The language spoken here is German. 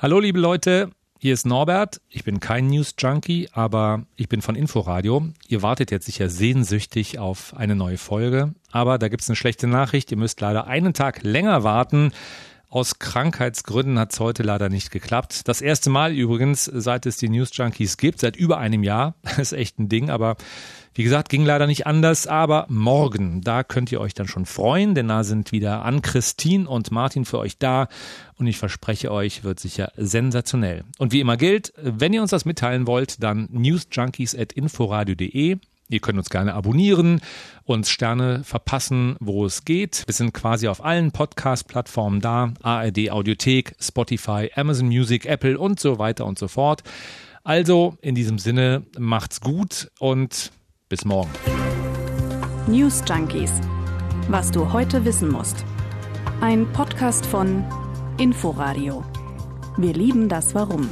Hallo liebe Leute, hier ist Norbert. Ich bin kein News Junkie, aber ich bin von Inforadio. Ihr wartet jetzt sicher sehnsüchtig auf eine neue Folge. Aber da gibt's eine schlechte Nachricht. Ihr müsst leider einen Tag länger warten. Aus Krankheitsgründen hat's heute leider nicht geklappt. Das erste Mal übrigens, seit es die News Junkies gibt, seit über einem Jahr. Das ist echt ein Ding, aber wie gesagt, ging leider nicht anders, aber morgen, da könnt ihr euch dann schon freuen, denn da sind wieder an Christine und Martin für euch da und ich verspreche euch, wird sicher sensationell. Und wie immer gilt, wenn ihr uns das mitteilen wollt, dann newsjunkies.inforadio.de. Ihr könnt uns gerne abonnieren, uns Sterne verpassen, wo es geht. Wir sind quasi auf allen Podcast-Plattformen da. ARD Audiothek, Spotify, Amazon Music, Apple und so weiter und so fort. Also in diesem Sinne macht's gut und bis morgen. News Junkies. Was du heute wissen musst. Ein Podcast von Inforadio. Wir lieben das Warum.